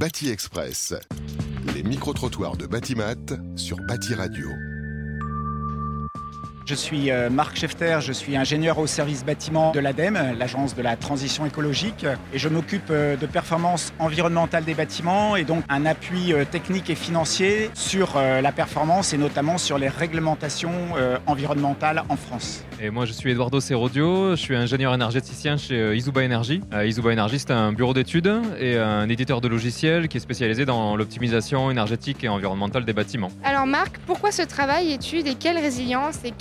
Bâti Express. Les micro-trottoirs de Batimat sur Bâti Radio. Je suis euh, Marc Schefter, je suis ingénieur au service bâtiment de l'ADEME, l'agence de la transition écologique, et je m'occupe euh, de performance environnementale des bâtiments et donc un appui euh, technique et financier sur la performance et notamment sur les réglementations environnementales en France. Et moi je suis Eduardo Serodio, je suis ingénieur énergéticien chez Izuba Energy. Izuba Energy c'est un bureau d'études et un éditeur de logiciels qui est spécialisé dans l'optimisation énergétique et environnementale des bâtiments. Alors Marc, pourquoi ce travail? Étude et quelle résilience et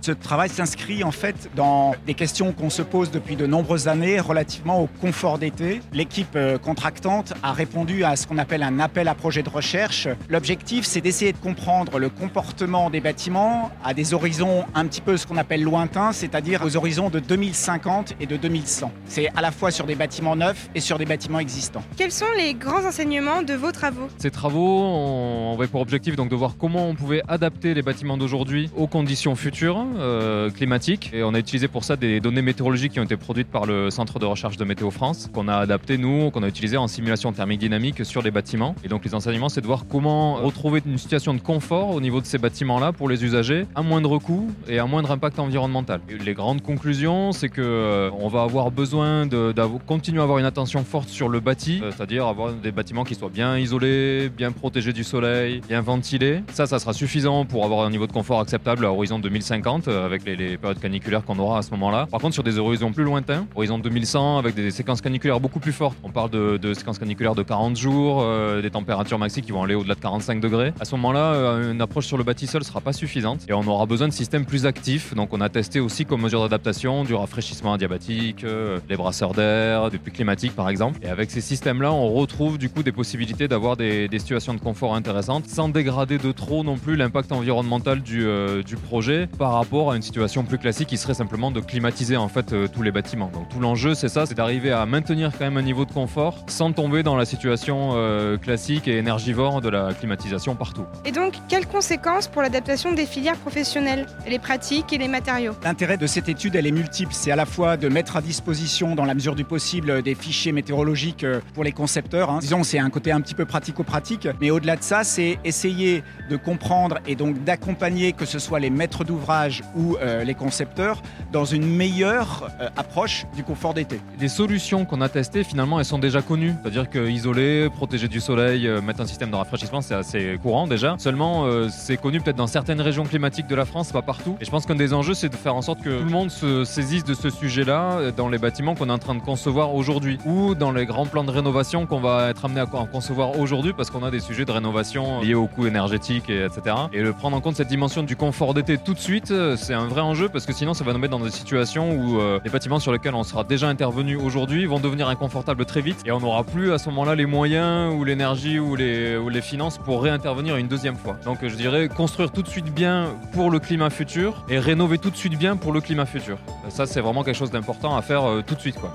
ce travail s'inscrit en fait dans des questions qu'on se pose depuis de nombreuses années relativement au confort d'été. L'équipe euh, contractante a répondu à ce qu'on appelle un appel à projet de recherche. L'objectif, c'est d'essayer de comprendre le comportement des bâtiments à des horizons un petit peu ce qu'on appelle lointains, c'est-à-dire aux horizons de 2050 et de 2100. C'est à la fois sur des bâtiments neufs et sur des bâtiments existants. Quels sont les grands enseignements de vos travaux? Ces travaux ont pour objectif donc de voir comment on pouvait adapter les bâtiments d'aujourd'hui aux conditions futur euh, climatique. Et on a utilisé pour ça des données météorologiques qui ont été produites par le Centre de recherche de Météo France, qu'on a adapté nous, qu'on a utilisé en simulation thermique dynamique sur les bâtiments. Et donc les enseignements, c'est de voir comment retrouver une situation de confort au niveau de ces bâtiments-là pour les usagers à moindre coût et à moindre impact environnemental. les grandes conclusions, c'est que euh, on va avoir besoin de, continuer à avoir une attention forte sur le bâti, euh, c'est-à-dire avoir des bâtiments qui soient bien isolés, bien protégés du soleil, bien ventilés. Ça, ça sera suffisant pour avoir un niveau de confort acceptable à horizon 2050 euh, avec les, périodes caniculaires qu'on aura à ce moment-là. Par contre, sur des horizons plus lointains, horizon 2100 avec des séquences caniculaires beaucoup plus fortes, on parle de, séquences caniculaires de 40 jours, euh, des températures maxi qui vont aller au-delà de 45 degrés. À ce moment-là, euh, une approche sur le bâti seul sera pas suffisante et on aura besoin de systèmes plus actifs. Donc, on a testé aussi comme mesure d'adaptation du rafraîchissement adiabatique, les brasseurs d'air, du puits climatique par exemple. Et avec ces systèmes-là, on retrouve du coup des possibilités d'avoir des, situations de confort intéressantes sans dégrader de trop non plus l'impact environnemental du projet par rapport à une situation plus classique qui serait simplement de climatiser en fait euh, tous les bâtiments. Donc tout l'enjeu c'est ça, c'est d'arriver à maintenir quand même un niveau de confort sans tomber dans la situation euh, classique et énergivore de la climatisation partout. Et donc quelles conséquences pour l'adaptation des filières professionnelles, les pratiques et les matériaux? L'intérêt de cette étude elle est multiple, c'est à la fois de mettre à disposition dans la mesure du possible des fichiers météorologiques euh, pour les concepteurs. Hein. Disons c'est un côté un petit peu pratico-pratique, mais au-delà de ça c'est essayer de comprendre et donc d'accompagner que ce soit les maîtres d'ouvrage ou euh, les concepteurs dans une meilleure euh, approche du confort d'été. Les solutions qu'on a testées, finalement, elles sont déjà connues. C'est-à-dire qu'isoler, protéger du soleil, euh, mettre un système de rafraîchissement, c'est assez courant déjà. Seulement, c'est connu peut-être dans certaines régions climatiques de la France, pas partout. Et je pense qu'un des enjeux, c'est de faire en sorte que tout le monde se saisisse de ce sujet-là dans les bâtiments qu'on est en train de concevoir aujourd'hui ou dans les grands plans de rénovation qu'on va être amené à concevoir aujourd'hui parce qu'on a des sujets de rénovation liés au coût énergétique, et etc. Et le prendre en compte cette dimension du confort d'été tout de suite, c'est un vrai enjeu parce que sinon ça va nous mettre dans des situations où euh, les bâtiments sur lesquels on sera déjà intervenu aujourd'hui vont devenir inconfortables très vite et on n'aura plus à ce moment-là les moyens ou l'énergie ou les, ou les finances pour réintervenir une deuxième fois. Donc je dirais construire tout de suite bien pour le climat futur et rénover tout de suite bien pour le climat futur. Ça c'est vraiment quelque chose d'important à faire euh, tout de suite. Quoi.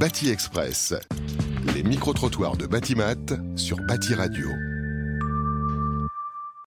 Bâti Express, les micro-trottoirs de Batimat sur Bâti Radio.